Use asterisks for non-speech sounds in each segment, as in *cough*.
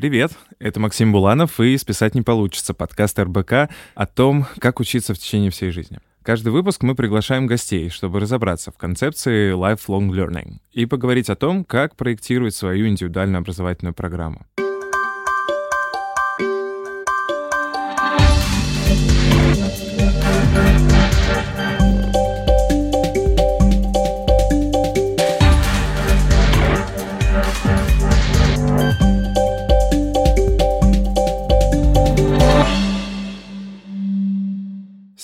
Привет, это Максим Буланов и «Списать не получится» подкаст РБК о том, как учиться в течение всей жизни. Каждый выпуск мы приглашаем гостей, чтобы разобраться в концепции lifelong learning и поговорить о том, как проектировать свою индивидуальную образовательную программу.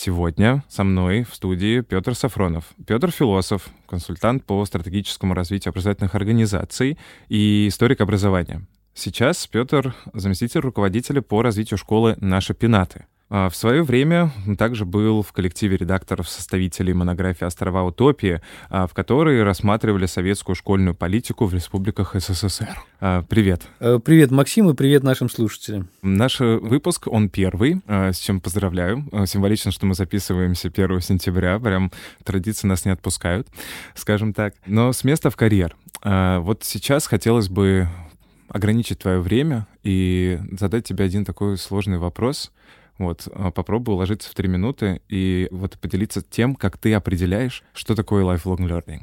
Сегодня со мной в студии Петр Сафронов. Петр философ, консультант по стратегическому развитию образовательных организаций и историк образования. Сейчас Петр заместитель руководителя по развитию школы «Наши пенаты». А, в свое время также был в коллективе редакторов-составителей монографии «Острова утопии», а, в которой рассматривали советскую школьную политику в республиках СССР. А, привет. Э, привет, Максим, и привет нашим слушателям. Наш выпуск, он первый, с чем поздравляю. Символично, что мы записываемся 1 сентября, прям традиции нас не отпускают, скажем так. Но с места в карьер. Вот сейчас хотелось бы ограничить твое время и задать тебе один такой сложный вопрос — вот, а, попробуй уложиться в три минуты и вот поделиться тем, как ты определяешь, что такое lifelong learning.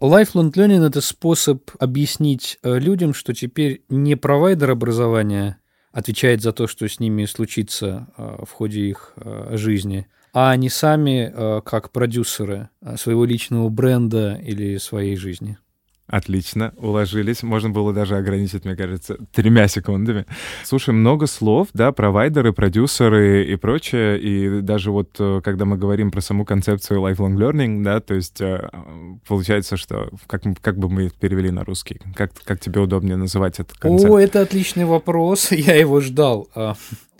Lifelong learning — это способ объяснить э, людям, что теперь не провайдер образования отвечает за то, что с ними случится э, в ходе их э, жизни, а они сами как продюсеры своего личного бренда или своей жизни. Отлично, уложились. Можно было даже ограничить, мне кажется, тремя секундами. Слушай, много слов, да, провайдеры, продюсеры и прочее. И даже вот, э, когда мы говорим про саму концепцию lifelong learning, да, то есть э, получается, что как, как бы мы перевели на русский? Как, как тебе удобнее называть этот концепт? О, это отличный вопрос, *laughs* я его ждал.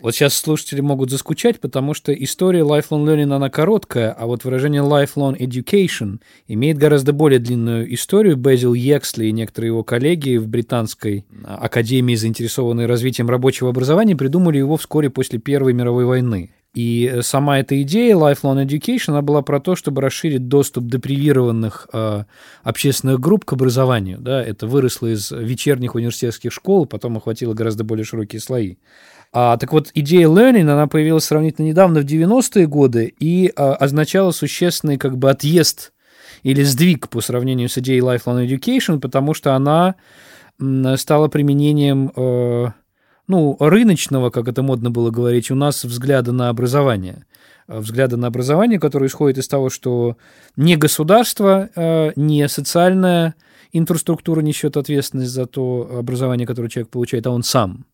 Вот сейчас слушатели могут заскучать, потому что история lifelong learning, она короткая, а вот выражение lifelong education имеет гораздо более длинную историю. Безил Ексли и некоторые его коллеги в британской академии, заинтересованные развитием рабочего образования, придумали его вскоре после Первой мировой войны. И сама эта идея lifelong education, она была про то, чтобы расширить доступ депривированных э, общественных групп к образованию. Да? Это выросло из вечерних университетских школ, потом охватило гораздо более широкие слои. А, так вот, идея learning, она появилась сравнительно недавно, в 90-е годы, и а, означала существенный как бы отъезд или сдвиг по сравнению с идеей lifelong education, потому что она стала применением э, ну, рыночного, как это модно было говорить, у нас взгляда на образование. Взгляда на образование, который исходит из того, что не государство, э, не социальная инфраструктура несет ответственность за то образование, которое человек получает, а он сам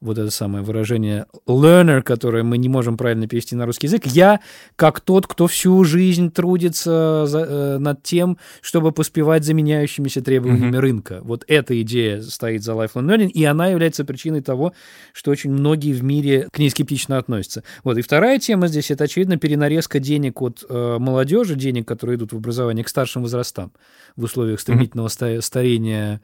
вот это самое выражение learner, которое мы не можем правильно перевести на русский язык, я как тот, кто всю жизнь трудится за, э, над тем, чтобы поспевать за меняющимися требованиями mm-hmm. рынка. Вот эта идея стоит за lifelong learning, и она является причиной того, что очень многие в мире к ней скептично относятся. Вот. И вторая тема здесь, это, очевидно, перенарезка денег от э, молодежи, денег, которые идут в образование, к старшим возрастам в условиях стремительного mm-hmm. старения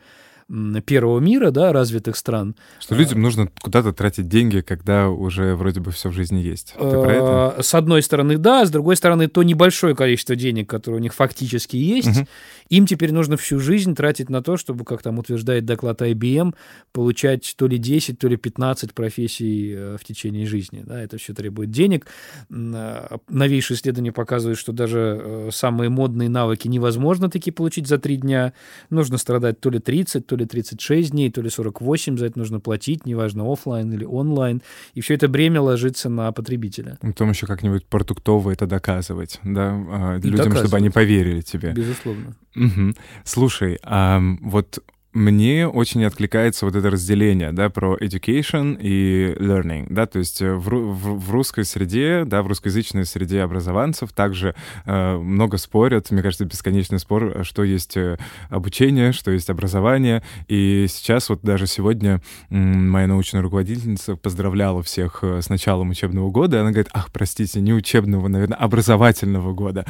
первого мира, да, развитых стран. Что людям а, нужно куда-то тратить деньги, когда уже вроде бы все в жизни есть. Ты про это? С одной стороны, да, с другой стороны, то небольшое количество денег, которое у них фактически есть, угу. Им теперь нужно всю жизнь тратить на то, чтобы, как там утверждает доклад IBM, получать то ли 10, то ли 15 профессий э, в течение жизни. Да, это все требует денег. А, новейшие исследования показывают, что даже э, самые модные навыки невозможно таки получить за три дня. Нужно страдать то ли 30, то ли ли 36 дней, то ли 48, за это нужно платить, неважно, офлайн или онлайн. И все это бремя ложится на потребителя. Потом еще как-нибудь продуктово это доказывать, да, а, людям, доказывать. чтобы они поверили тебе. Безусловно. Угу. Слушай, а вот мне очень откликается вот это разделение, да, про education и learning, да, то есть э, в, в, в русской среде, да, в русскоязычной среде образованцев также э, много спорят, мне кажется, бесконечный спор, что есть э, обучение, что есть образование, и сейчас вот даже сегодня моя научная руководительница поздравляла всех э, с началом учебного года, и она говорит, ах, простите, не учебного, наверное, образовательного года.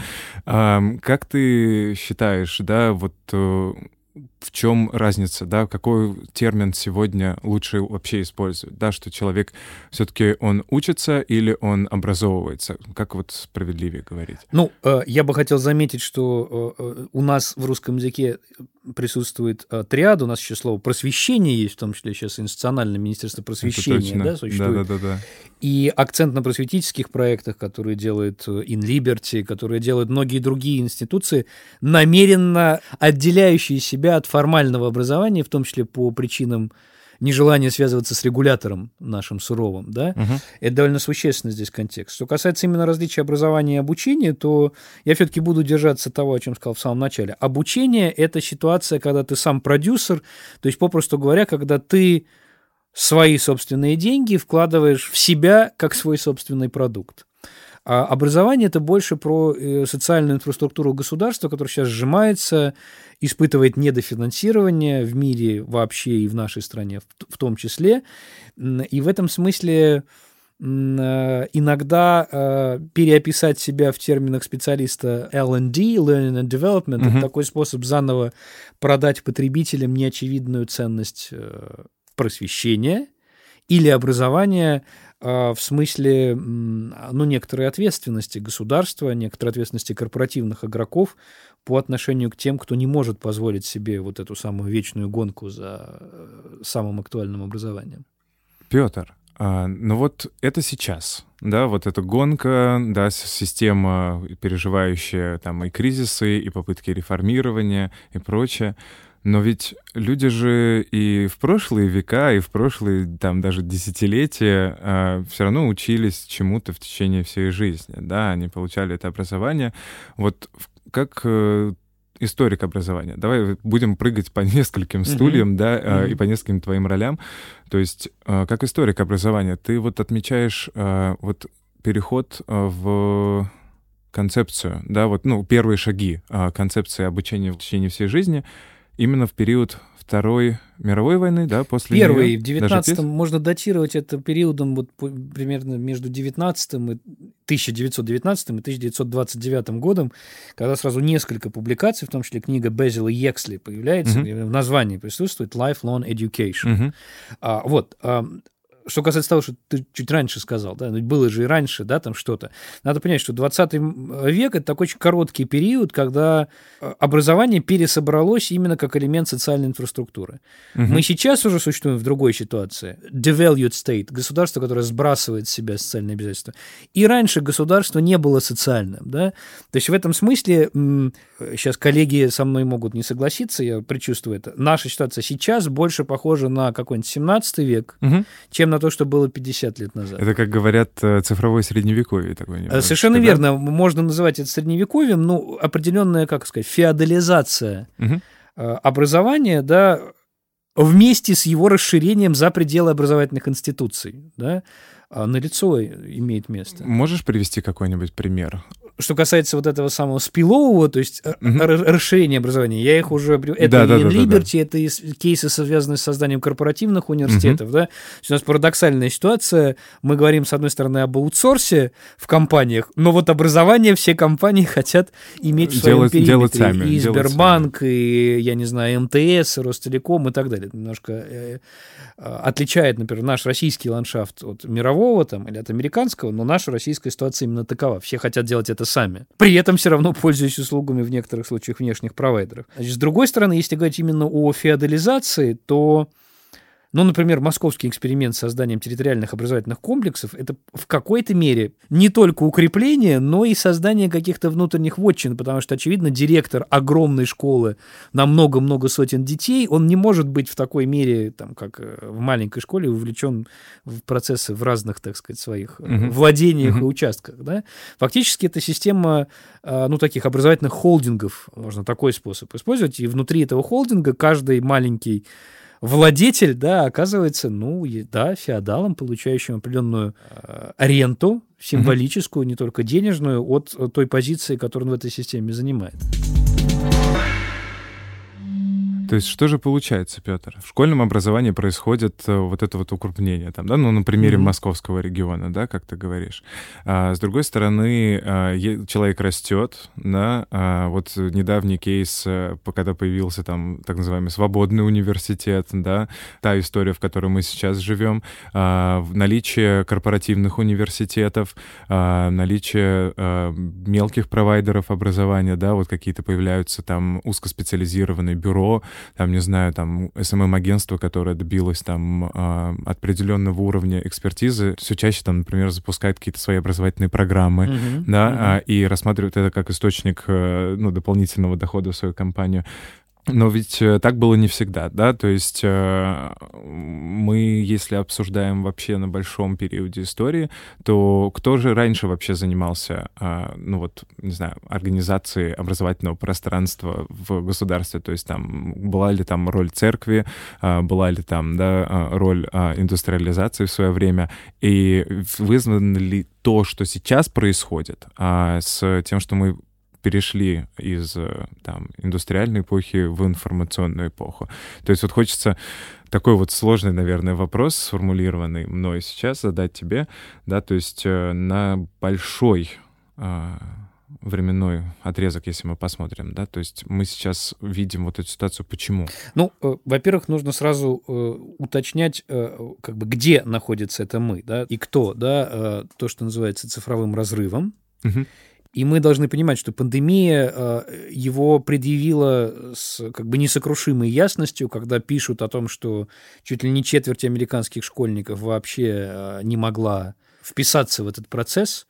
Э, как ты считаешь, да, вот в чем разница, да, какой термин сегодня лучше вообще использовать, да, что человек все-таки он учится или он образовывается, как вот справедливее говорить? Ну, э, я бы хотел заметить, что э, э, у нас в русском языке присутствует триад, у нас еще слово просвещение есть, в том числе сейчас институциональное министерство просвещения, да, существует. Да, да, да, да. И акцент на просветительских проектах, которые делает In Liberty, которые делают многие другие институции, намеренно отделяющие себя от формального образования, в том числе по причинам нежелания связываться с регулятором нашим суровым, да, угу. это довольно существенно здесь контекст. Что касается именно различия образования и обучения, то я все-таки буду держаться того, о чем сказал в самом начале. Обучение – это ситуация, когда ты сам продюсер, то есть, попросту говоря, когда ты свои собственные деньги вкладываешь в себя как свой собственный продукт. А образование это больше про э, социальную инфраструктуру государства, которая сейчас сжимается, испытывает недофинансирование в мире вообще и в нашей стране в том числе. И в этом смысле э, иногда э, переописать себя в терминах специалиста L&D, Learning and Development, mm-hmm. это такой способ заново продать потребителям неочевидную ценность просвещения или образования в смысле, ну, некоторой ответственности государства, некоторой ответственности корпоративных игроков по отношению к тем, кто не может позволить себе вот эту самую вечную гонку за э, самым актуальным образованием. Петр, а, ну вот это сейчас, да, вот эта гонка, да, система, переживающая там и кризисы, и попытки реформирования, и прочее. Но ведь люди же и в прошлые века, и в прошлые там даже десятилетия э, все равно учились чему-то в течение всей жизни, да, они получали это образование. Вот как э, историк образования. Давай будем прыгать по *laughs* нескольким стульям, mm-hmm. да, э, mm-hmm. и по нескольким твоим ролям. То есть, э, как историк образования, ты вот отмечаешь э, вот переход в концепцию, да, вот, ну, первые шаги э, концепции обучения в течение всей жизни — именно в период Второй мировой войны, да, после Первый, в 19-м, можно датировать это периодом вот примерно между 19 и 1919 и 1929 годом, когда сразу несколько публикаций, в том числе книга Безила Ексли появляется, mm-hmm. в названии присутствует Lifelong Education. Mm-hmm. А, вот, а, что касается того, что ты чуть раньше сказал, да, ну, было же и раньше, да, там что-то. Надо понять, что 20 век – это такой очень короткий период, когда э, образование пересобралось именно как элемент социальной инфраструктуры. Угу. Мы сейчас уже существуем в другой ситуации. Devalued state – государство, которое сбрасывает с себя социальные обязательства. И раньше государство не было социальным, да. То есть в этом смысле, сейчас коллеги со мной могут не согласиться, я предчувствую это, наша ситуация сейчас больше похожа на какой-нибудь 17 век, угу. чем на то, что было 50 лет назад. Это, как говорят, э, цифровое средневековье такое. Немножечко, Совершенно да? верно. Можно называть это средневековьем, ну, определенная, как сказать, феодализация угу. образования, да, вместе с его расширением за пределы образовательных институций, да, а на лицо имеет место. Можешь привести какой-нибудь пример? Что касается вот этого самого спилового, то есть угу. расширения образования, я их уже... Это да, да, да, Liberty, да, да. это кейсы, связанные с созданием корпоративных университетов, угу. да? у нас парадоксальная ситуация, мы говорим, с одной стороны, об аутсорсе в компаниях, но вот образование все компании *laughs* хотят иметь в своем делать, периметре. Делать сами, и Сбербанк, сами. и, я не знаю, МТС, и Ростелеком и так далее. Немножко э, отличает, например, наш российский ландшафт от мирового там, или от американского, но наша российская ситуация именно такова. Все хотят делать это сами. При этом все равно пользуясь услугами в некоторых случаях внешних провайдеров. Значит, с другой стороны, если говорить именно о феодализации, то ну, например, московский эксперимент с созданием территориальных образовательных комплексов – это в какой-то мере не только укрепление, но и создание каких-то внутренних вотчин, потому что, очевидно, директор огромной школы на много-много сотен детей, он не может быть в такой мере, там, как э, в маленькой школе, увлечен в процессы в разных, так сказать, своих угу. владениях угу. и участках. Да? Фактически это система, э, ну, таких образовательных холдингов, можно такой способ использовать, и внутри этого холдинга каждый маленький владетель, да, оказывается, ну, да, феодалом, получающим определенную э, ренту, символическую, не только денежную, от той позиции, которую он в этой системе занимает. То есть что же получается, Петр? В школьном образовании происходит э, вот это вот укрупнение, там, да, ну, на примере mm-hmm. московского региона, да, как ты говоришь. А, с другой стороны, а, человек растет, да, а, вот недавний кейс, э, когда появился там так называемый свободный университет, да, та история, в которой мы сейчас живем, а, наличие корпоративных университетов, а, наличие а, мелких провайдеров образования, да, вот какие-то появляются там узкоспециализированные бюро, там, не знаю, там, СММ-агентство, которое добилось там э, определенного уровня экспертизы, все чаще там, например, запускает какие-то свои образовательные программы, mm-hmm. да, mm-hmm. И рассматривают это как источник, э, ну, дополнительного дохода в свою компанию. Но ведь э, так было не всегда, да, то есть э, мы, если обсуждаем вообще на большом периоде истории, то кто же раньше вообще занимался, э, ну вот, не знаю, организацией образовательного пространства в государстве, то есть там была ли там роль церкви, была ли там, да, роль индустриализации в свое время, и вызвано ли то, что сейчас происходит, с тем, что мы перешли из э, там, индустриальной эпохи в информационную эпоху. То есть вот хочется такой вот сложный, наверное, вопрос, сформулированный мной сейчас, задать тебе, да, то есть э, на большой э, временной отрезок, если мы посмотрим, да, то есть мы сейчас видим вот эту ситуацию, почему? Ну, э, во-первых, нужно сразу э, уточнять, э, как бы где находится это мы, да, и кто, да, э, то, что называется цифровым разрывом, угу. И мы должны понимать, что пандемия э, его предъявила с как бы несокрушимой ясностью, когда пишут о том, что чуть ли не четверть американских школьников вообще э, не могла вписаться в этот процесс.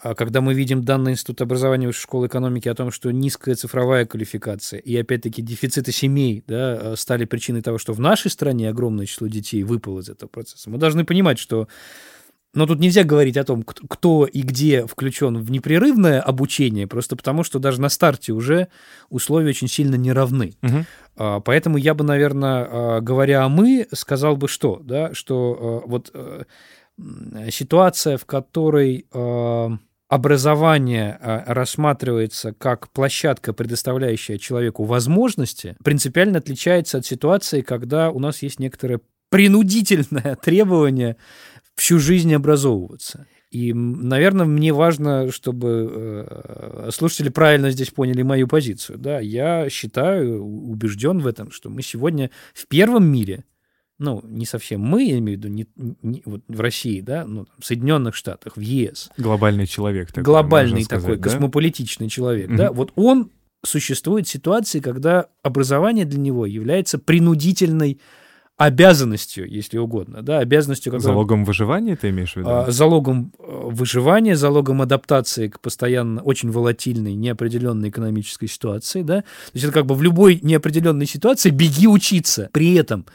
А когда мы видим данные Института образования Высшей школы экономики о том, что низкая цифровая квалификация и, опять-таки, дефициты семей да, э, стали причиной того, что в нашей стране огромное число детей выпало из этого процесса, мы должны понимать, что но тут нельзя говорить о том, кто и где включен в непрерывное обучение, просто потому что даже на старте уже условия очень сильно не равны. Угу. Поэтому я бы, наверное, а, говоря о мы, сказал бы что, да, что а, вот э, ситуация, в которой образование рассматривается как площадка, предоставляющая человеку возможности, принципиально отличается от ситуации, когда у нас есть некоторое принудительное *laughs* требование всю жизнь образовываться. И, наверное, мне важно, чтобы э, слушатели правильно здесь поняли мою позицию. Да, я считаю, убежден в этом, что мы сегодня в первом мире, ну, не совсем мы, я имею в виду, не, не, вот в России, да, ну, в Соединенных Штатах, в ЕС. Глобальный человек. Такой, Глобальный сказать, такой, да? космополитичный человек, mm-hmm. да, вот он существует ситуации, когда образование для него является принудительной обязанностью, если угодно, да, обязанностью... Которая, залогом выживания ты имеешь в виду? А, залогом э, выживания, залогом адаптации к постоянно очень волатильной, неопределенной экономической ситуации, да, то есть это как бы в любой неопределенной ситуации беги учиться. При этом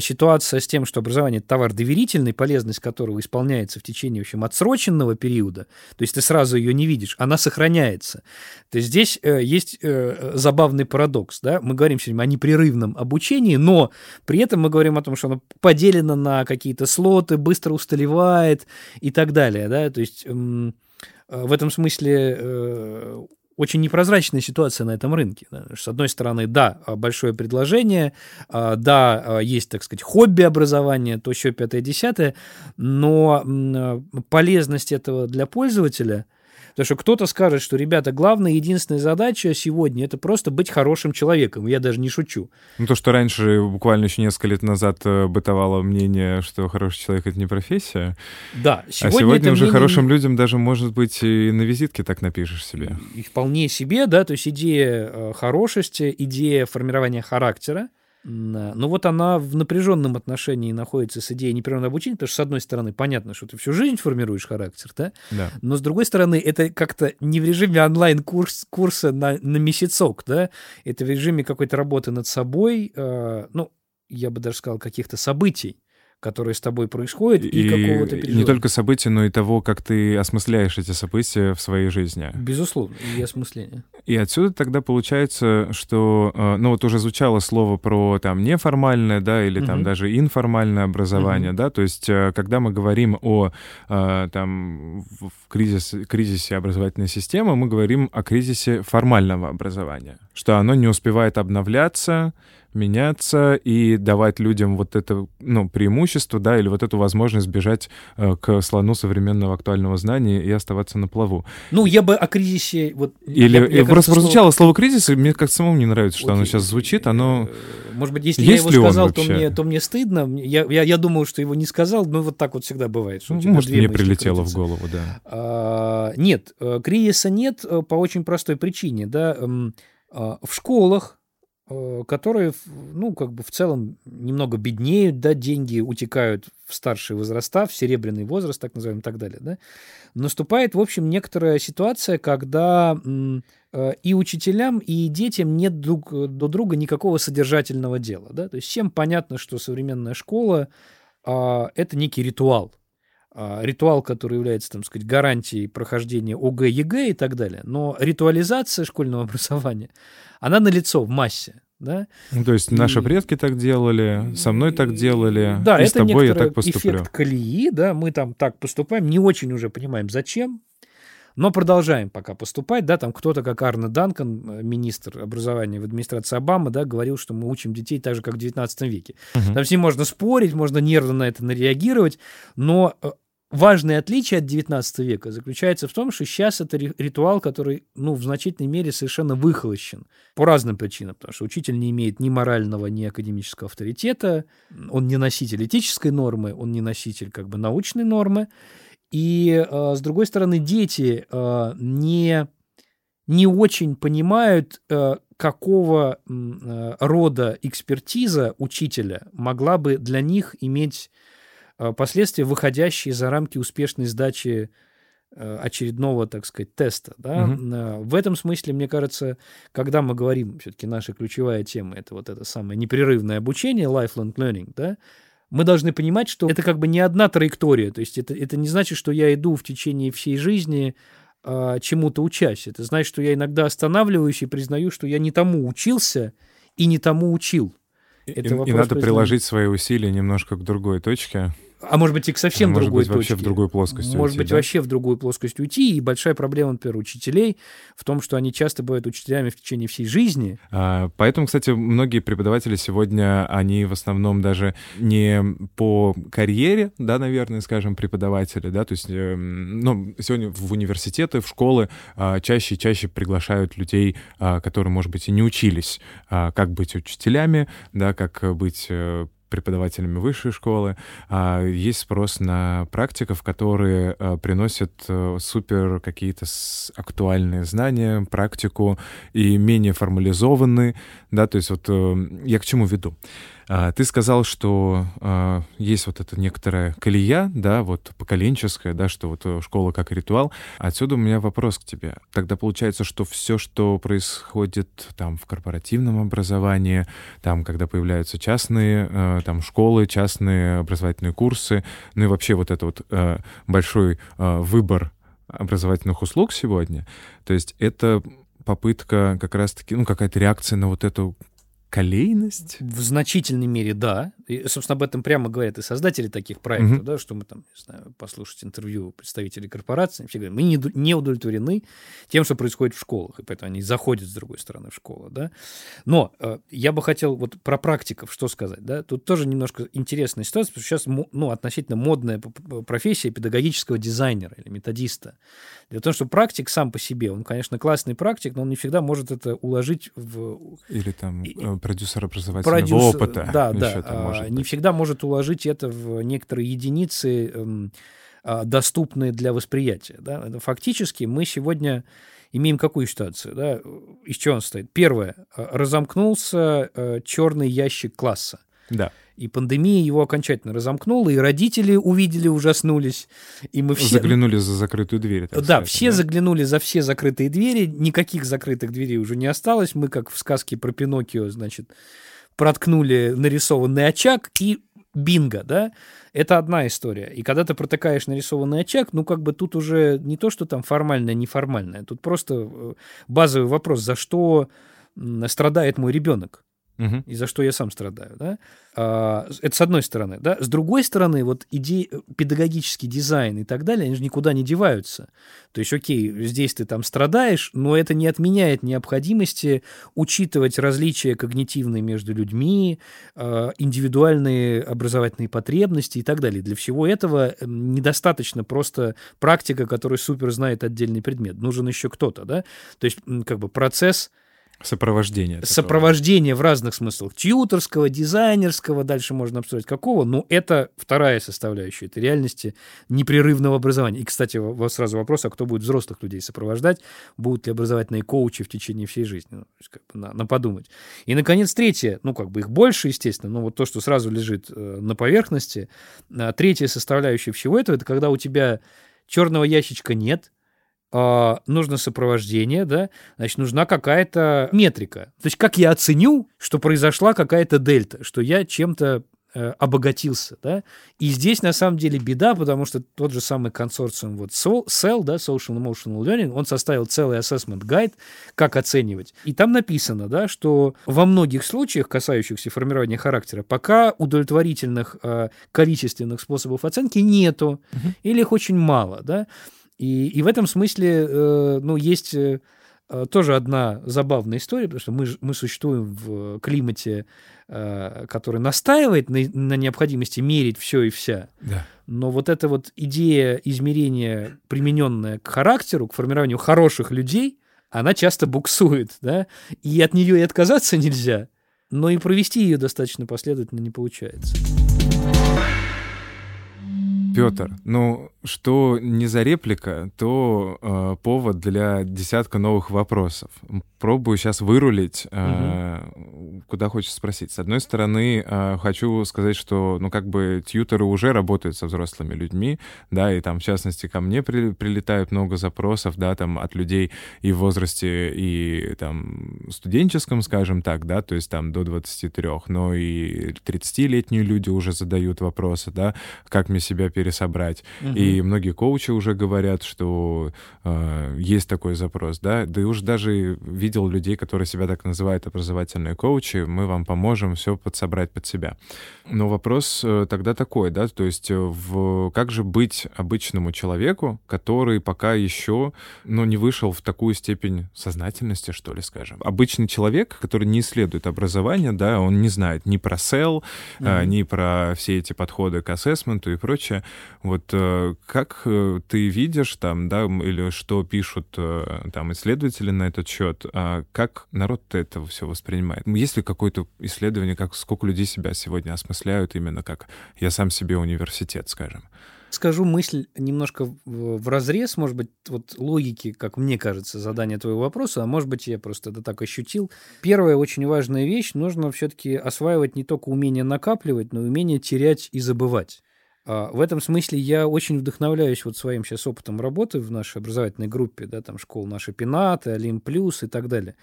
ситуация с тем, что образование – это товар доверительный, полезность которого исполняется в течение, в общем, отсроченного периода, то есть ты сразу ее не видишь, она сохраняется. То есть здесь э, есть э, забавный парадокс. Да? Мы говорим сегодня о непрерывном обучении, но при этом мы говорим о том, что оно поделено на какие-то слоты, быстро усталевает и так далее. Да? То есть в этом смысле очень непрозрачная ситуация на этом рынке. С одной стороны, да, большое предложение, а, да, а, есть, так сказать, хобби образования, то еще пятое, десятое, но полезность этого для пользователя – Потому что кто-то скажет, что, ребята, главная, единственная задача сегодня – это просто быть хорошим человеком. Я даже не шучу. Ну, то, что раньше, буквально еще несколько лет назад, э, бытовало мнение, что хороший человек — это не профессия. Да. Сегодня а сегодня уже мнение... хорошим людям даже, может быть, и на визитке так напишешь себе. И вполне себе, да, то есть идея э, хорошести, идея формирования характера – ну вот она в напряженном отношении находится с идеей непрерывного обучения, потому что, с одной стороны, понятно, что ты всю жизнь формируешь характер, да? да. Но, с другой стороны, это как-то не в режиме онлайн-курса курс, на, на месяцок, да? Это в режиме какой-то работы над собой, э, ну, я бы даже сказал, каких-то событий которые с тобой происходят, и, и какого-то переживания. Не только события, но и того, как ты осмысляешь эти события в своей жизни. Безусловно, и осмысление. И отсюда тогда получается, что, э, ну вот уже звучало слово про там неформальное, да, или там угу. даже информальное образование, угу. да, то есть э, когда мы говорим о э, там в кризис, кризисе образовательной системы, мы говорим о кризисе формального образования, что оно не успевает обновляться, меняться и давать людям вот это ну, преимущество, да, или вот эту возможность бежать э, к слону современного актуального знания и оставаться на плаву. Ну, я бы о кризисе... Вот, или я, я, просто прозвучало слово... слово «кризис», и мне как самому не нравится, что Окей. оно сейчас звучит, оно... Э, может быть, если Есть я его сказал, то мне, то мне стыдно. Я, я, я думаю, что его не сказал, но вот так вот всегда бывает. Что ну, может, мне прилетело крутятся. в голову, да. А, нет, э, кризиса нет по очень простой причине, да. А, в школах Э, которые, ну, как бы в целом немного беднеют, да, деньги утекают в старшие возраста, в серебряный возраст, так называемый, и так далее, да, наступает, в общем, некоторая ситуация, когда э, и учителям, и детям нет друг до друга никакого содержательного дела, да, то есть всем понятно, что современная школа э, это некий ритуал, э, ритуал, который является, там сказать, гарантией прохождения ОГЭ, ЕГЭ и так далее, но ритуализация школьного *laughs* образования – она налицо в массе. Да? Ну, то есть и... наши предки так делали, со мной так делали, да, и это с тобой я так поступлю. эффект колеи, да, мы там так поступаем, не очень уже понимаем, зачем, но продолжаем пока поступать, да, там кто-то, как Арне Данкан, э, министр образования в администрации Обамы, да, говорил, что мы учим детей так же, как в 19 веке. Угу. Там с ним можно спорить, можно нервно на это реагировать, но э, важное отличие от 19 века заключается в том, что сейчас это ритуал, который, ну, в значительной мере совершенно выхолощен. По разным причинам. Потому что учитель не имеет ни морального, ни академического авторитета, он не носитель этической нормы, он не носитель как бы научной нормы. И, э, с другой стороны, дети э, не, не очень понимают, э, какого рода экспертиза учителя могла бы для них иметь Э, последствия, выходящие за рамки успешной сдачи э, очередного, так сказать, теста. Да? Угу. В этом смысле, мне кажется, когда мы говорим, все-таки наша ключевая тема это вот это самое непрерывное обучение, lifelong learning, да, мы должны понимать, что это как бы не одна траектория, то есть это, это не значит, что я иду в течение всей жизни а, чему-то учась. Это значит, что я иногда останавливаюсь и признаю, что я не тому учился и не тому учил. Это и, и надо приложить свои усилия немножко к другой точке. А может быть, и к совсем может другой быть, вообще в другую плоскость Может уйти, быть, да? вообще в другую плоскость уйти. И большая проблема, например, учителей в том, что они часто бывают учителями в течение всей жизни. А, поэтому, кстати, многие преподаватели сегодня, они в основном даже не по карьере, да, наверное, скажем, преподаватели, да, то есть, э, ну, сегодня в университеты, в школы а, чаще и чаще приглашают людей, а, которые, может быть, и не учились, а, как быть учителями, да, как быть э, преподавателями высшей школы. А, есть спрос на практиков, которые а, приносят э, супер какие-то актуальные знания, практику и менее формализованные, да, то есть вот э, я к чему веду? А, ты сказал, что а, есть вот эта некоторая колея, да, вот поколенческая, да, что вот э, школа как ритуал. Отсюда у меня вопрос к тебе. Тогда получается, что все, что происходит там в корпоративном образовании, там, когда появляются частные э, там школы, частные образовательные курсы, ну и вообще вот это вот э, большой выбор образовательных услуг сегодня, то есть это попытка как раз-таки, ну, какая-то реакция на вот эту колейность? В значительной мере, да. И, собственно, об этом прямо говорят и создатели таких проектов, угу. да, что мы там, не знаю, послушать интервью представителей корпораций, все говорят, мы не, не удовлетворены тем, что происходит в школах, и поэтому они заходят с другой стороны в школу, да. Но э, я бы хотел вот про практиков что сказать, да. Тут тоже немножко интересная ситуация, потому что сейчас, ну, относительно модная профессия педагогического дизайнера или методиста. В том, что практик сам по себе, он, конечно, классный практик, но он не всегда может это уложить в... Или там э, продюсер образовательного Продюс... опыта. Да, да. А, не всегда может уложить это в некоторые единицы, эм, а, доступные для восприятия. Да? Фактически мы сегодня имеем какую ситуацию? Да? Из чего он стоит? Первое. Разомкнулся э, черный ящик класса. Да. И пандемия его окончательно разомкнула, и родители увидели, ужаснулись. И мы все... Заглянули за закрытую дверь. да, сказать, все да? заглянули за все закрытые двери. Никаких закрытых дверей уже не осталось. Мы, как в сказке про Пиноккио, значит, проткнули нарисованный очаг и бинго, да? Это одна история. И когда ты протыкаешь нарисованный очаг, ну, как бы тут уже не то, что там формальное, неформальное. Тут просто э, базовый вопрос, за что страдает мой ребенок? Угу. и за что я сам страдаю. Да? А, это с одной стороны. Да? С другой стороны, вот идеи, э, педагогический дизайн и так далее, они же никуда не деваются. То есть, окей, здесь ты там страдаешь, но это не отменяет необходимости учитывать различия когнитивные между людьми, а, индивидуальные образовательные потребности и так далее. Для всего этого недостаточно просто практика, которая супер знает отдельный предмет. Нужен еще кто-то, да? То есть, как бы процесс Сопровождение. Сопровождение в разных смыслах. Тьюторского, дизайнерского, дальше можно обсуждать какого, но это вторая составляющая. Это реальности непрерывного образования. И, кстати, вот сразу вопрос, а кто будет взрослых людей сопровождать? Будут ли образовательные коучи в течение всей жизни? Ну, как бы на, на подумать. И, наконец, третье, ну, как бы их больше, естественно, но вот то, что сразу лежит э, на поверхности. А, третья составляющая всего этого, это когда у тебя черного ящичка нет, э, нужно сопровождение, да, значит, нужна какая-то метрика. То есть как я оценю, что произошла какая-то дельта, что я чем-то э, обогатился, да, и здесь на самом деле беда, потому что тот же самый консорциум вот SEL, да, Social Emotional Learning, он составил целый assessment guide, как оценивать, и там написано, да, что во многих случаях, касающихся формирования характера, пока удовлетворительных э, количественных способов оценки нету, uh-huh. или их очень мало, да, и, и в этом смысле, э, ну, есть э, тоже одна забавная история, потому что мы, мы существуем в климате, э, который настаивает на, на необходимости мерить все и вся. Да. Но вот эта вот идея измерения, примененная к характеру, к формированию хороших людей, она часто буксует, да, и от нее и отказаться нельзя, но и провести ее достаточно последовательно не получается. Петр, ну что не за реплика, то э, повод для десятка новых вопросов. Пробую сейчас вырулить, э, угу. куда хочешь спросить. С одной стороны, э, хочу сказать, что, ну, как бы тьютеры уже работают со взрослыми людьми, да, и там, в частности, ко мне при, прилетают много запросов, да, там, от людей и в возрасте, и там, студенческом, скажем так, да, то есть там до 23, но и 30-летние люди уже задают вопросы, да, как мне себя пересобрать. Угу. И многие коучи уже говорят, что э, есть такой запрос, да, да и уж даже видел людей, которые себя так называют образовательные коучи, мы вам поможем все подсобрать под себя. Но вопрос э, тогда такой, да, то есть э, в, как же быть обычному человеку, который пока еще, ну, не вышел в такую степень сознательности, что ли, скажем. Обычный человек, который не исследует образование, да, он не знает ни про SEL, mm-hmm. ни про все эти подходы к ассессменту и прочее. Вот как ты видишь там, да, или что пишут там исследователи на этот счет, а как народ-то это все воспринимает? Есть ли какое-то исследование, как сколько людей себя сегодня осмысляют именно как я сам себе университет, скажем? Скажу мысль немножко в разрез, может быть, вот логики, как мне кажется, задания твоего вопроса, а может быть, я просто это так ощутил. Первая очень важная вещь, нужно все-таки осваивать не только умение накапливать, но и умение терять и забывать. А, в этом смысле я очень вдохновляюсь вот своим сейчас опытом работы в нашей образовательной группе, да, там школ наши Пенаты, Олимп Плюс и так далее.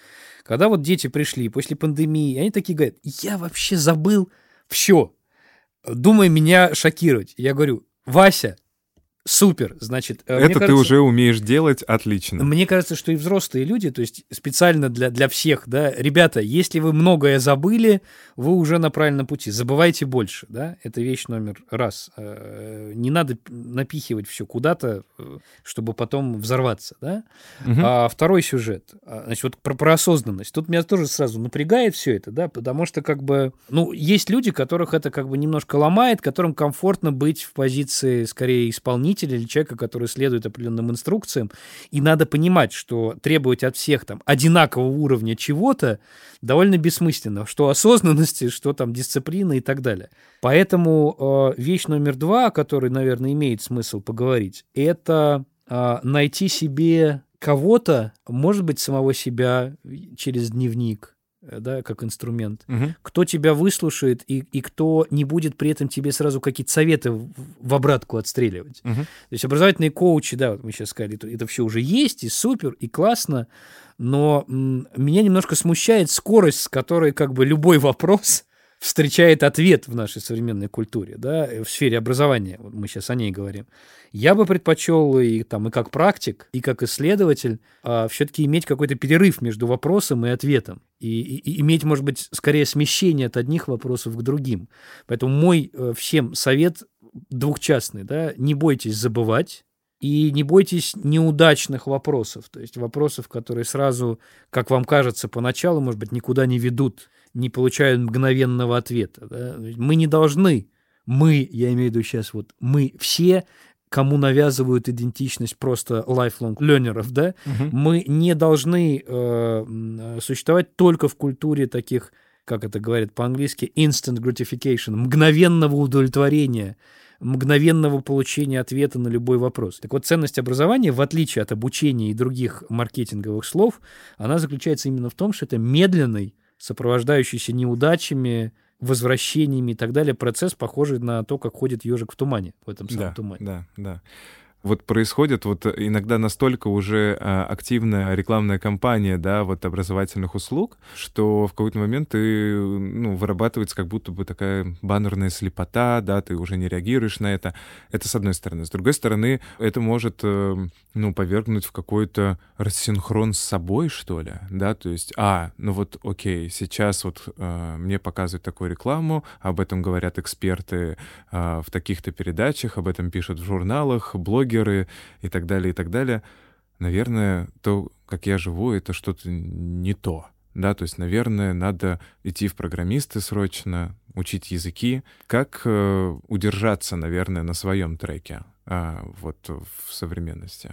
Когда вот дети пришли после пандемии, они такие говорят, я вообще забыл все, думаю меня шокировать. Я говорю, Вася, Супер, значит. Э, Это кажется, ты уже умеешь делать отлично. Мне кажется, что и взрослые люди, то есть специально для, для всех, да, ребята, если вы многое забыли, вы уже на правильном пути. Забывайте больше, да, это вещь номер раз. Э, не надо напихивать все куда-то, э, чтобы потом взорваться, да. Угу. А второй сюжет, а, значит, вот про, про осознанность. Тут меня тоже сразу напрягает все это, да, потому что как бы, ну, есть люди, которых это как бы немножко ломает, которым комфортно быть в позиции скорее исполнителя, руководителя или человека, который следует определенным инструкциям. И надо понимать, что требовать от всех там одинакового уровня чего-то довольно бессмысленно. Что осознанности, что там дисциплины и так далее. Поэтому э, вещь номер два, о которой, наверное, имеет смысл поговорить, это э, найти себе кого-то, может быть, самого себя через дневник, да, как инструмент, угу. кто тебя выслушает и, и кто не будет при этом тебе сразу какие-то советы в, в обратку отстреливать. Угу. То есть образовательные коучи, да, вот мы сейчас сказали, это, это все уже есть, и супер, и классно, но м, меня немножко смущает скорость, с которой как бы любой вопрос встречает ответ в нашей современной культуре, да, в сфере образования, мы сейчас о ней говорим. Я бы предпочел и, там, и как практик, и как исследователь а, все-таки иметь какой-то перерыв между вопросом и ответом. И, и, и иметь, может быть, скорее смещение от одних вопросов к другим. Поэтому мой э, всем совет двухчастный, да, не бойтесь забывать, и не бойтесь неудачных вопросов, то есть вопросов, которые сразу, как вам кажется, поначалу, может быть, никуда не ведут, не получают мгновенного ответа. Да? Мы не должны, мы, я имею в виду сейчас вот, мы все, кому навязывают идентичность просто lifelong learnerов, да, угу. мы не должны э, существовать только в культуре таких, как это говорят по-английски, instant gratification, мгновенного удовлетворения, мгновенного получения ответа на любой вопрос. Так вот, ценность образования, в отличие от обучения и других маркетинговых слов, она заключается именно в том, что это медленный, сопровождающийся неудачами, возвращениями и так далее процесс, похожий на то, как ходит ежик в тумане, в этом самом да, тумане. Да, да вот происходит вот иногда настолько уже а, активная рекламная кампания, да, вот образовательных услуг, что в какой-то момент ты, ну, вырабатывается как будто бы такая баннерная слепота, да, ты уже не реагируешь на это. Это с одной стороны. С другой стороны, это может, э, ну, повергнуть в какой-то рассинхрон с собой, что ли, да, то есть, а, ну вот, окей, сейчас вот э, мне показывают такую рекламу, об этом говорят эксперты э, в таких-то передачах, об этом пишут в журналах, блоги блогеры и так далее, и так далее. Наверное, то, как я живу, это что-то не то. Да, то есть, наверное, надо идти в программисты срочно, учить языки. Как э, удержаться, наверное, на своем треке э, вот в современности?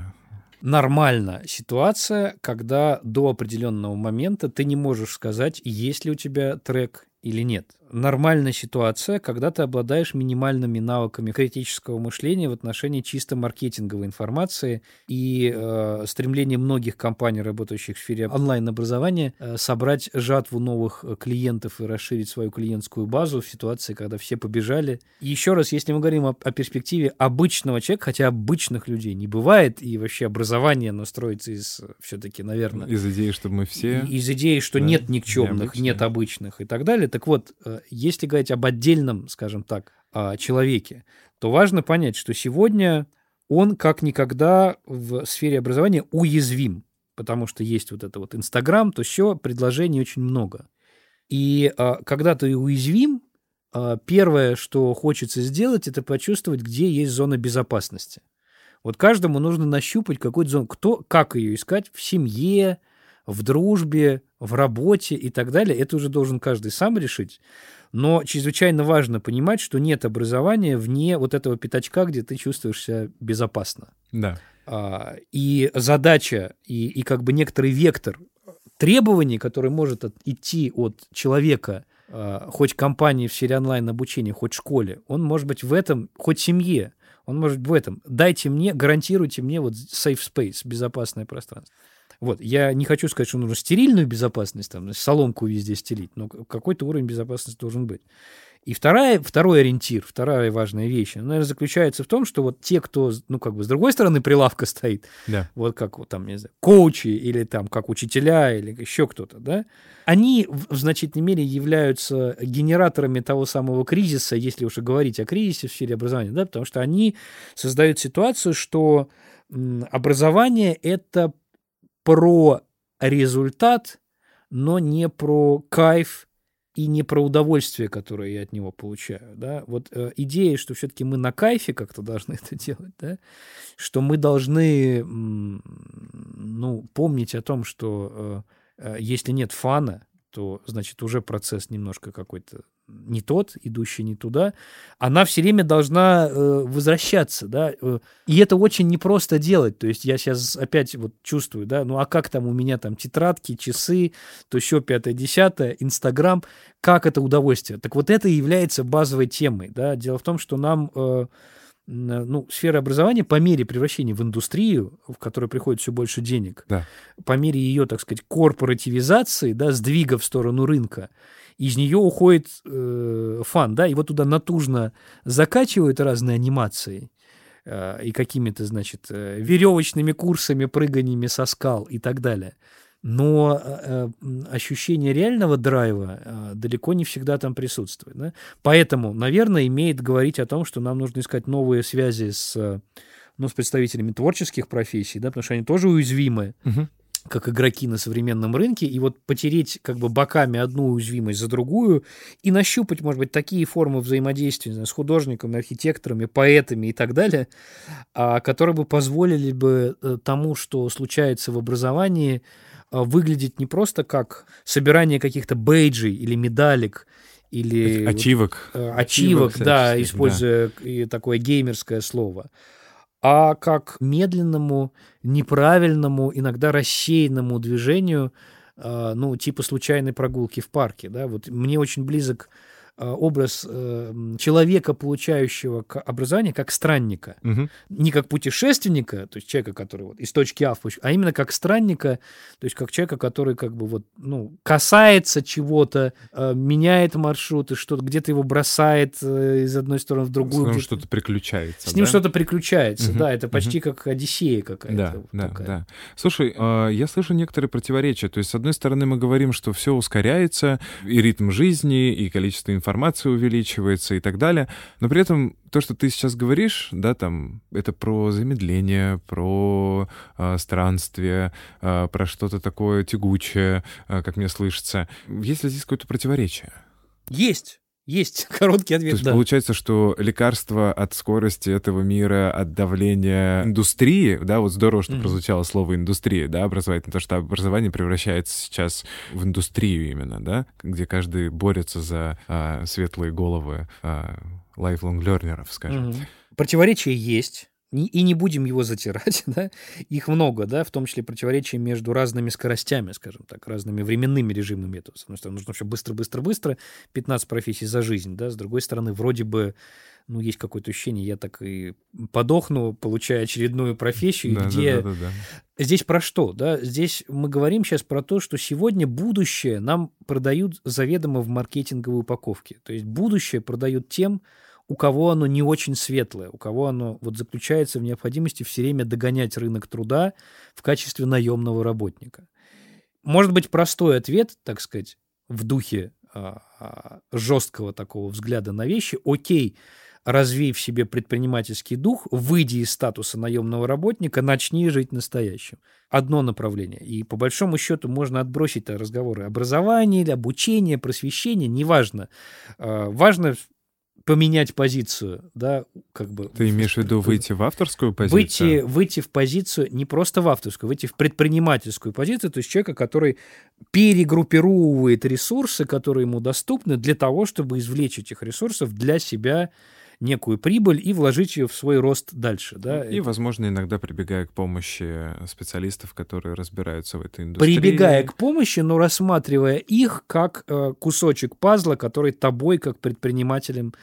Нормально ситуация, когда до определенного момента ты не можешь сказать, есть ли у тебя трек или нет нормальная ситуация, когда ты обладаешь минимальными навыками критического мышления в отношении чисто маркетинговой информации и э, стремление многих компаний, работающих в сфере онлайн-образования, э, собрать жатву новых э, клиентов и расширить свою клиентскую базу в ситуации, когда все побежали. И еще раз, если мы говорим о, о перспективе обычного человека, хотя обычных людей не бывает, и вообще образование настроится из все-таки, наверное... Из идеи, что мы все... Из идеи, что да, нет никчемных, нет обычных и так далее. Так вот, э, если говорить об отдельном, скажем так, а, человеке, то важно понять, что сегодня он как никогда в сфере образования уязвим, потому что есть вот это вот Инстаграм, то все, предложений очень много. И а, когда ты уязвим, а, первое, что хочется сделать, это почувствовать, где есть зона безопасности. Вот каждому нужно нащупать какую-то зону, кто, как ее искать в семье, в дружбе, в работе и так далее. Это уже должен каждый сам решить. Но чрезвычайно важно понимать, что нет образования вне вот этого пятачка, где ты чувствуешь себя безопасно. Да. А, и задача, и, и как бы некоторый вектор требований, который может от, идти от человека, а, хоть компании в сфере онлайн-обучения, хоть школе, он может быть в этом, хоть семье, он может быть в этом. Дайте мне, гарантируйте мне вот safe space, безопасное пространство. Вот, я не хочу сказать, что нужно стерильную безопасность, там, соломку везде стелить, но какой-то уровень безопасности должен быть. И вторая, второй ориентир, вторая важная вещь, наверное, заключается в том, что вот те, кто, ну, как бы с другой стороны прилавка *laughs* стоит, да. вот как вот там, не знаю, коучи или там как учителя или еще кто-то, да, они в, в значительной мере являются генераторами того самого кризиса, если уж и говорить о кризисе в сфере образования, да, потому что они создают ситуацию, что образование – это про результат, но не про кайф и не про удовольствие, которое я от него получаю. Да? Вот э, идея, что все-таки мы на кайфе как-то должны *laughs* это делать, да? что мы должны ну, помнить о том, что э, э, если нет фана, то, значит, уже процесс немножко какой-то не тот, идущий не туда, она все время должна э, возвращаться, да, э, и это очень непросто делать, то есть я сейчас опять вот чувствую, да, ну а как там у меня там тетрадки, часы, то еще пятое, десятое, Инстаграм, как это удовольствие, так вот это является базовой темой, да, дело в том, что нам э, ну, сфера образования по мере превращения в индустрию, в которой приходит все больше денег, да. по мере ее, так сказать, корпоративизации, да, сдвига в сторону рынка, из нее уходит э, фан, да, его туда натужно закачивают разные анимации э, и какими-то, значит, э, веревочными курсами, прыганиями со скал и так далее. Но э, ощущение реального драйва э, далеко не всегда там присутствует. Да? Поэтому, наверное, имеет говорить о том, что нам нужно искать новые связи с, ну, с представителями творческих профессий, да, потому что они тоже уязвимы. Угу как игроки на современном рынке, и вот потереть как бы боками одну уязвимость за другую и нащупать, может быть, такие формы взаимодействия знаю, с художниками, архитекторами, поэтами и так далее, а, которые бы позволили бы э, тому, что случается в образовании, выглядеть не просто как собирание каких-то бейджей или медалек, или ачивок, вот, э, ачивок, да, используя да. такое геймерское слово, а как медленному, неправильному, иногда рассеянному движению, а, ну, типа случайной прогулки в парке. Да? Вот мне очень близок Э, образ э, человека, получающего образование, как странника. Угу. Не как путешественника, то есть человека, который вот из точки А в а именно как странника, то есть как человека, который как бы вот, ну, касается чего-то, э, меняет маршруты, что-то где-то его бросает из одной стороны в другую. С ним что-то приключается. С ним да? что-то приключается, угу. да, это почти угу. как Одиссея какая-то. Да, вот да, такая. да. Слушай, я слышу некоторые противоречия. То есть, с одной стороны, мы говорим, что все ускоряется, и ритм жизни, и количество информации, информация увеличивается и так далее. Но при этом то, что ты сейчас говоришь, да, там, это про замедление, про э, странствие, э, про что-то такое тягучее, э, как мне слышится. Есть ли здесь какое-то противоречие? Есть. Есть *laughs* короткий ответ. То есть да. получается, что лекарство от скорости этого мира, от давления индустрии, да, вот здорово, что mm-hmm. прозвучало слово индустрия, да, образовательное, то, что образование превращается сейчас в индустрию именно, да, где каждый борется за а, светлые головы а, lifelong learnerов, скажем. Mm-hmm. Противоречия есть и не будем его затирать, *laughs* да, их много, да, в том числе противоречия между разными скоростями, скажем так, разными временными режимами этого. С одной стороны, нужно все быстро-быстро-быстро, 15 профессий за жизнь, да, с другой стороны, вроде бы, ну, есть какое-то ощущение, я так и подохну, получая очередную профессию, да, где... Да, да, да, да. Здесь про что, да? Здесь мы говорим сейчас про то, что сегодня будущее нам продают заведомо в маркетинговой упаковке. То есть будущее продают тем, у кого оно не очень светлое, у кого оно вот заключается в необходимости все время догонять рынок труда в качестве наемного работника. Может быть, простой ответ, так сказать, в духе а, а, жесткого такого взгляда на вещи, окей, развей в себе предпринимательский дух, выйди из статуса наемного работника, начни жить настоящим. Одно направление. И по большому счету можно отбросить разговоры образования обучения, просвещения, неважно. А, важно поменять позицию, да, как бы... Ты имеешь в виду выйти в авторскую позицию? Выйти, выйти в позицию, не просто в авторскую, выйти в предпринимательскую позицию, то есть человека, который перегруппировывает ресурсы, которые ему доступны, для того, чтобы извлечь этих ресурсов для себя некую прибыль и вложить ее в свой рост дальше. Да? И, возможно, иногда прибегая к помощи специалистов, которые разбираются в этой индустрии. Прибегая к помощи, но рассматривая их как э, кусочек пазла, который тобой, как предпринимателем,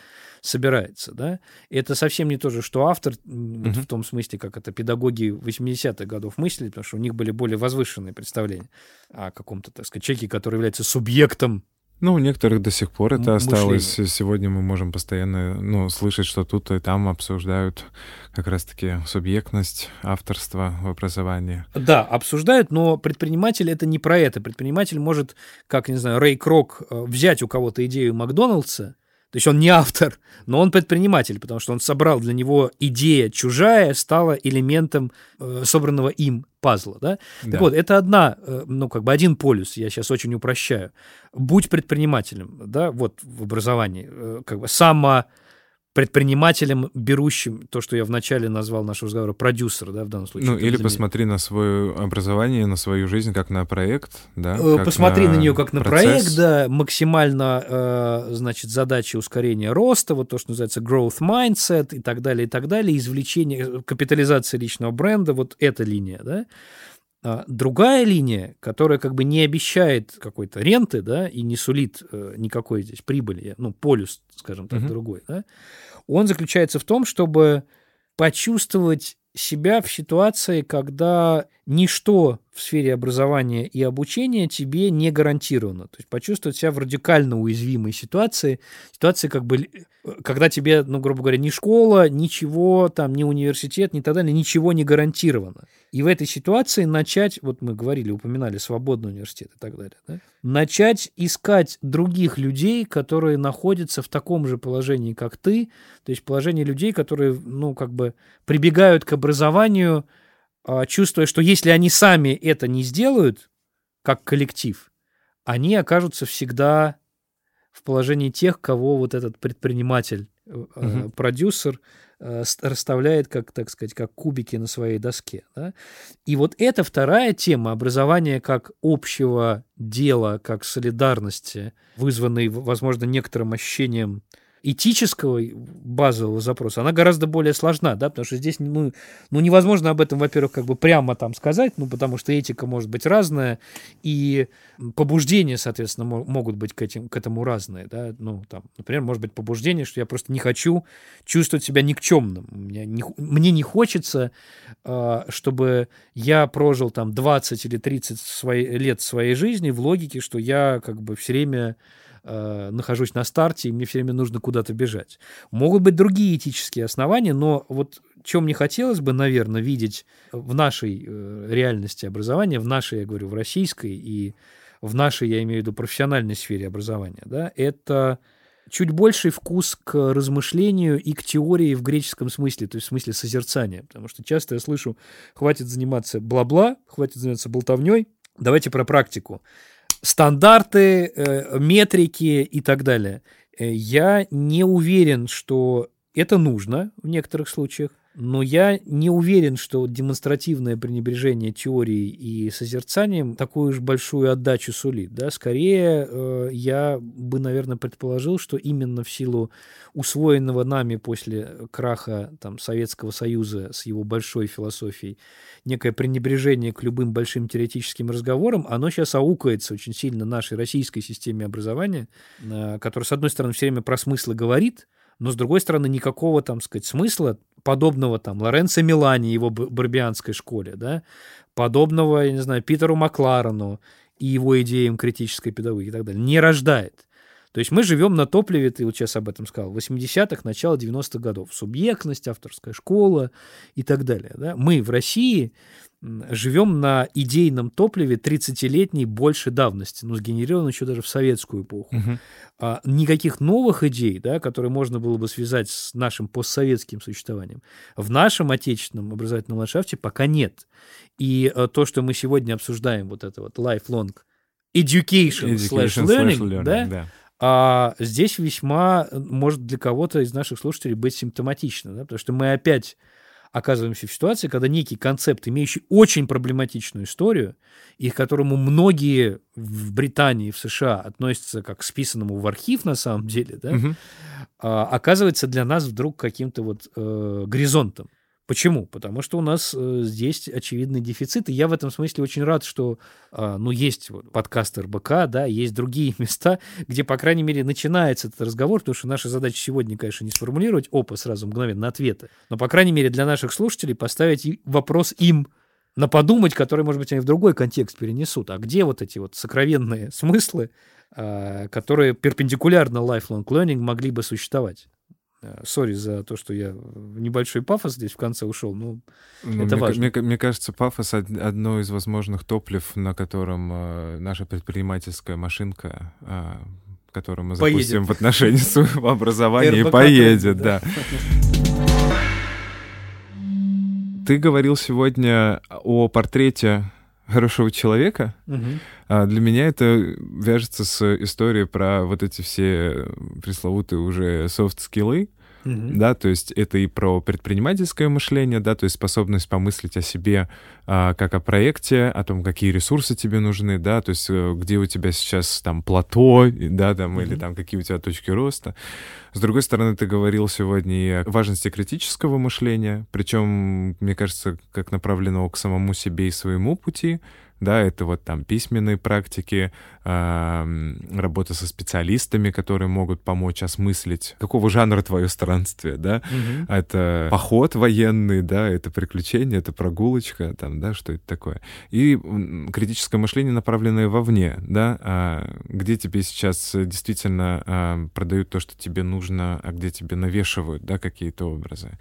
собирается, да, это совсем не то же, что автор, вот в том смысле, как это педагоги 80-х годов мыслили, потому что у них были более возвышенные представления о каком-то, так сказать, человеке, который является субъектом ну, у некоторых до сих пор это осталось. Сегодня мы можем постоянно ну, слышать, что тут и там обсуждают как раз-таки субъектность авторства в образовании. Да, обсуждают, но предприниматель это не про это. Предприниматель может, как, не знаю, Рэй Крок, э, взять у кого-то идею Макдоналдса, то есть он не автор, но он предприниматель, потому что он собрал для него идея чужая, стала элементом э, собранного им пазла. Да? Да. Так вот, это одна, э, ну, как бы один полюс, я сейчас очень упрощаю. Будь предпринимателем, да, вот в образовании, э, как бы само предпринимателем, берущим то, что я вначале назвал нашего разговора, продюсер, да, в данном случае. Ну, или посмотри на свое образование, на свою жизнь как на проект, да. Э, посмотри на, на нее как на процесс. проект, да, максимально, э, значит, задачи ускорения роста, вот то, что называется growth mindset и так далее, и так далее, извлечение, э, капитализация личного бренда, вот эта линия, да. А другая линия, которая как бы не обещает какой-то ренты, да, и не сулит э, никакой здесь прибыли, ну, полюс, скажем так, uh-huh. другой, да, он заключается в том, чтобы почувствовать себя в ситуации, когда ничто в сфере образования и обучения тебе не гарантировано. То есть почувствовать себя в радикально уязвимой ситуации, ситуации как бы, когда тебе, ну, грубо говоря, ни школа, ничего, там, ни университет, ни так далее, ничего не гарантировано. И в этой ситуации начать, вот мы говорили, упоминали свободный университет и так далее, да? начать искать других людей, которые находятся в таком же положении, как ты, то есть положение людей, которые, ну, как бы прибегают к образованию, чувствуя, что если они сами это не сделают, как коллектив, они окажутся всегда в положении тех, кого вот этот предприниматель, угу. продюсер э, расставляет, как, так сказать, как кубики на своей доске. Да? И вот эта вторая тема образования как общего дела, как солидарности, вызванной, возможно, некоторым ощущением этического базового запроса, она гораздо более сложна, да, потому что здесь, ну, ну невозможно об этом, во-первых, как бы прямо там сказать, ну, потому что этика может быть разная, и побуждения, соответственно, могут быть к, этим, к этому разные, да, ну, там, например, может быть побуждение, что я просто не хочу чувствовать себя никчемным, мне не, мне не хочется, э, чтобы я прожил там 20 или 30 свои, лет своей жизни в логике, что я как бы все время э, нахожусь на старте, и мне все время нужно куда-то бежать. Могут быть другие этические основания, но вот чем мне хотелось бы, наверное, видеть в нашей э, реальности образования, в нашей, я говорю, в российской и в нашей, я имею в виду, профессиональной сфере образования, да, это чуть больший вкус к размышлению и к теории в греческом смысле, то есть в смысле созерцания. Потому что часто я слышу, хватит заниматься бла-бла, хватит заниматься болтовней, давайте про практику стандарты, э, метрики и так далее. Э, я не уверен, что это нужно в некоторых случаях. Но я не уверен, что демонстративное пренебрежение теорией и созерцанием такую уж большую отдачу сулит. Да? Скорее, э, я бы, наверное, предположил, что именно в силу усвоенного нами после краха там, Советского Союза с его большой философией некое пренебрежение к любым большим теоретическим разговорам, оно сейчас аукается очень сильно нашей российской системе образования, э, которая, с одной стороны, все время про смыслы говорит, но, с другой стороны, никакого, там, сказать, смысла подобного там Лоренцо Милани, его барбианской школе, да, подобного, я не знаю, Питеру Макларену и его идеям критической педагогики и так далее, не рождает. То есть мы живем на топливе, ты вот сейчас об этом сказал, 80-х, начало 90-х годов. Субъектность, авторская школа и так далее. Да? Мы в России живем на идейном топливе 30-летней больше давности, ну, сгенерирован еще даже в советскую эпоху. Угу. А, никаких новых идей, да, которые можно было бы связать с нашим постсоветским существованием, в нашем отечественном образовательном ландшафте пока нет. И а, то, что мы сегодня обсуждаем, вот это вот lifelong education, education slash learning, learning да, да. А здесь весьма может для кого-то из наших слушателей быть симптоматично, да, потому что мы опять оказываемся в ситуации, когда некий концепт, имеющий очень проблематичную историю, и к которому многие в Британии, в США относятся как к списанному в архив на самом деле, да, угу. оказывается для нас вдруг каким-то вот э, горизонтом. Почему? Потому что у нас э, здесь очевидный дефицит, и я в этом смысле очень рад, что, э, ну, есть подкаст РБК, да, есть другие *laughs* места, где, по крайней мере, начинается этот разговор, потому что наша задача сегодня, конечно, не сформулировать опа сразу мгновенно ответы, но, по крайней мере, для наших слушателей поставить вопрос им на подумать, который, может быть, они в другой контекст перенесут. А где вот эти вот сокровенные смыслы, э, которые перпендикулярно lifelong learning могли бы существовать? Э, сори за то, что я небольшой пафос здесь в конце ушел, но ну, это мне, важно. Мне, мне кажется, пафос — одно из возможных топлив, на котором э, наша предпринимательская машинка, э, которую мы поедет. запустим в отношении своего образования, и поедет, да. Ты говорил сегодня о портрете хорошего человека. Угу. А для меня это вяжется с историей про вот эти все пресловутые уже софт-скиллы. Mm-hmm. Да, то есть это и про предпринимательское мышление, да, то есть способность помыслить о себе а, как о проекте, о том, какие ресурсы тебе нужны, да, то есть э, где у тебя сейчас там плато, да, там, mm-hmm. или там какие у тебя точки роста. С другой стороны, ты говорил сегодня и о важности критического мышления, причем, мне кажется, как направленного к самому себе и своему пути, да, это вот там письменные практики, работа со специалистами, которые могут помочь осмыслить, какого жанра твое странствие, да, угу. это поход военный, да, это приключение, это прогулочка, там, да, что это такое. И критическое мышление, направленное вовне, да, а, где тебе сейчас действительно а, продают то, что тебе нужно, а где тебе навешивают, да, какие-то образы.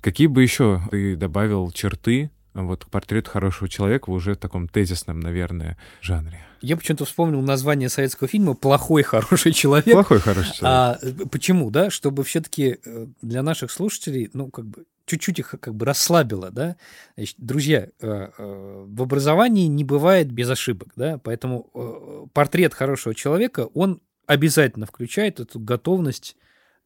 Какие бы еще ты добавил черты вот к портрету хорошего человека уже в таком тезисном, наверное, жанре. Я почему-то вспомнил название советского фильма «Плохой хороший человек». «Плохой хороший человек». А, почему, да? Чтобы все таки э, для наших слушателей, ну, как бы, чуть-чуть их как бы расслабило, да? Значит, друзья, э, э, в образовании не бывает без ошибок, да? Поэтому портрет хорошего человека, он обязательно включает эту готовность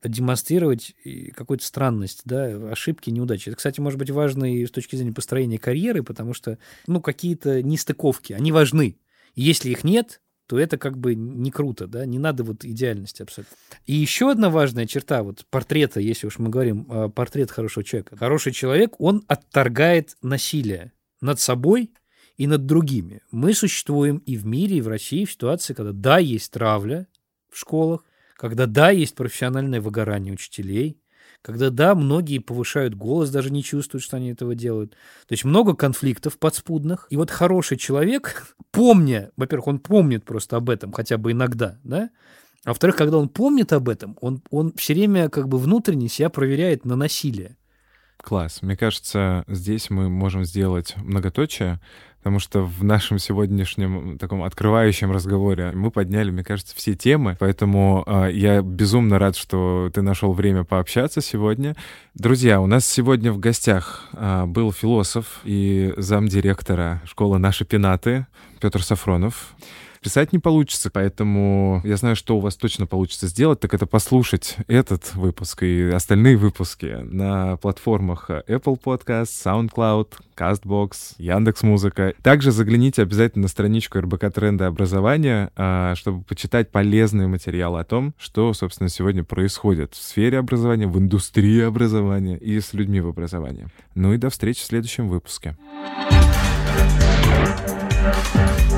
демонстрировать какую-то странность, да, ошибки, неудачи. Это, кстати, может быть важно и с точки зрения построения карьеры, потому что, ну, какие-то нестыковки, они важны. И если их нет, то это как бы не круто, да, не надо вот идеальности абсолютно. И еще одна важная черта вот портрета, если уж мы говорим э, портрет хорошего человека. Хороший человек, он отторгает насилие над собой и над другими. Мы существуем и в мире, и в России в ситуации, когда да, есть травля в школах, когда да, есть профессиональное выгорание учителей, когда да, многие повышают голос, даже не чувствуют, что они этого делают. То есть много конфликтов подспудных. И вот хороший человек, *laughs* помня, во-первых, он помнит просто об этом хотя бы иногда, да, а во-вторых, когда он помнит об этом, он, он все время как бы внутренне себя проверяет на насилие. Класс. Мне кажется, здесь мы можем сделать многоточие, потому что в нашем сегодняшнем таком открывающем разговоре мы подняли, мне кажется, все темы, поэтому э, я безумно рад, что ты нашел время пообщаться сегодня. Друзья, у нас сегодня в гостях э, был философ и замдиректора школы «Наши пенаты» Петр Сафронов. Писать не получится, поэтому я знаю, что у вас точно получится сделать, так это послушать этот выпуск и остальные выпуски на платформах Apple Podcast, SoundCloud, CastBox, Яндекс.Музыка. Также загляните обязательно на страничку РБК Тренда образования, а, чтобы почитать полезные материалы о том, что, собственно, сегодня происходит в сфере образования, в индустрии образования и с людьми в образовании. Ну и до встречи в следующем выпуске. thank you